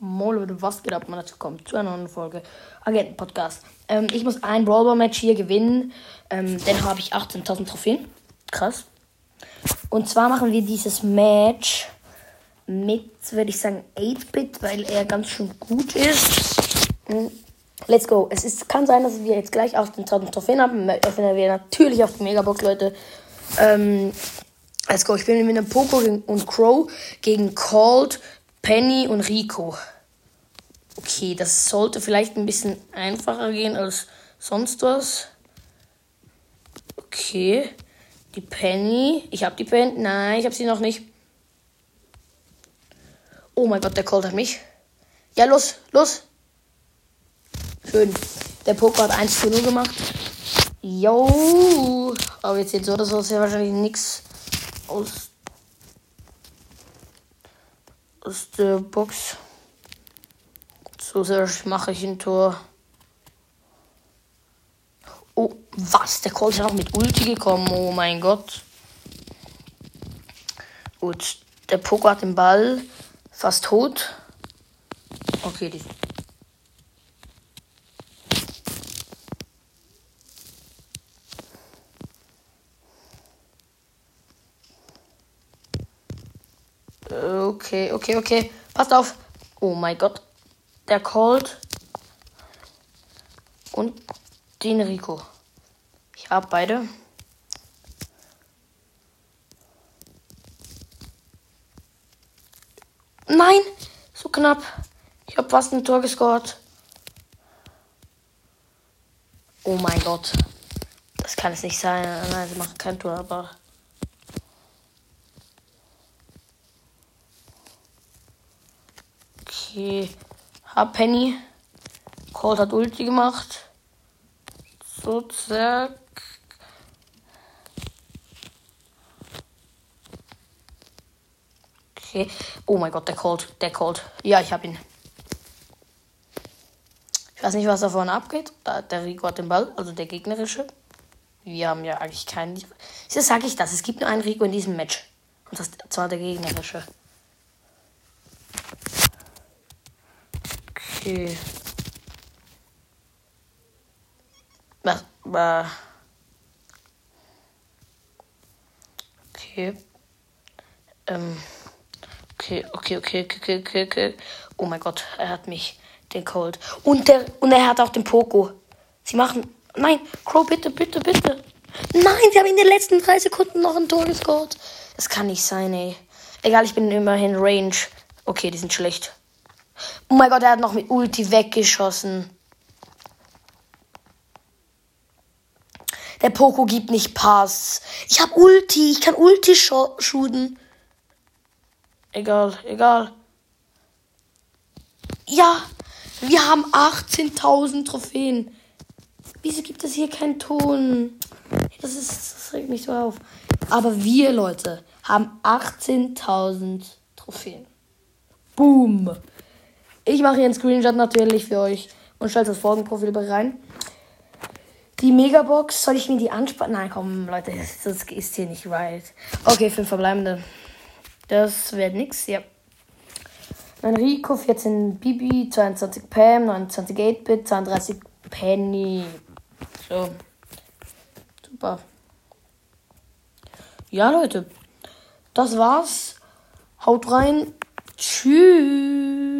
Moin was geht ab? Man dazu kommt zu einer neuen Folge Agenten-Podcast. Ähm, ich muss ein Brawler-Match hier gewinnen. Ähm, dann habe ich 18.000 Trophäen. Krass. Und zwar machen wir dieses Match mit, würde ich sagen, 8-Bit, weil er ganz schön gut ist. Hm. Let's go. Es ist, kann sein, dass wir jetzt gleich 18.000 Trophäen haben. Öffnen wir natürlich auf die Megabox, Leute. Ähm, let's go. Ich bin mit einem Poco und Crow gegen Cold, Penny und Rico. Okay, das sollte vielleicht ein bisschen einfacher gehen als sonst was. Okay. Die Penny. Ich habe die Penny. Nein, ich habe sie noch nicht. Oh mein Gott, der Colt hat mich. Ja, los, los. Schön. Der Poker hat 1 zu 0 gemacht. Yo. Aber jetzt sieht so, das ist ja wahrscheinlich nichts aus, der Box. So mache ich ein Tor. Oh, was? Der Colt ist ja noch mit Ulti gekommen. Oh mein Gott. Gut, der Poker hat den Ball. Fast tot. Okay, die. Okay, okay, okay. Passt auf. Oh mein Gott. Der Colt. Und den Rico. Ich hab beide. Nein! So knapp. Ich hab fast ein Tor gescored. Oh mein Gott. Das kann es nicht sein. Nein, sie machen kein Tor, aber. Okay. Hab Penny. Colt hat Ulti gemacht. So, zack. Okay. Oh mein Gott, der Colt. Der Colt. Ja, ich hab ihn. Ich weiß nicht, was da vorne abgeht. Der Rico hat den Ball, also der gegnerische. Wir haben ja eigentlich keinen. Wieso sage ich das? Es gibt nur einen Rico in diesem Match. Und das zwar der gegnerische. Okay. Was? Okay. Ähm. Okay, okay, okay, okay, okay, okay. Oh mein Gott, er hat mich, den Cold. Und, der, und er hat auch den Poco. Sie machen. Nein, Crow, bitte, bitte, bitte. Nein, sie haben in den letzten drei Sekunden noch ein Tor gescored. Das kann nicht sein, ey. Egal, ich bin immerhin Range. Okay, die sind schlecht. Oh mein Gott, er hat noch mit Ulti weggeschossen. Der Poco gibt nicht Pass. Ich hab Ulti. Ich kann Ulti shooten. Egal, egal. Ja, wir haben 18.000 Trophäen. Wieso gibt es hier keinen Ton? Das, ist, das regt mich so auf. Aber wir, Leute, haben 18.000 Trophäen. Boom. Ich mache hier einen Screenshot natürlich für euch und stelle das Folgenprofil rein. Die Megabox, soll ich mir die anspannen? Nein, komm, Leute, das ist hier nicht right. Okay, fünf verbleibende. Das wird nix, ja. Dann Rico, 14 Bibi, 22 Pam, 29 8-Bit, 32 Penny. So. Super. Ja, Leute. Das war's. Haut rein. Tschüss.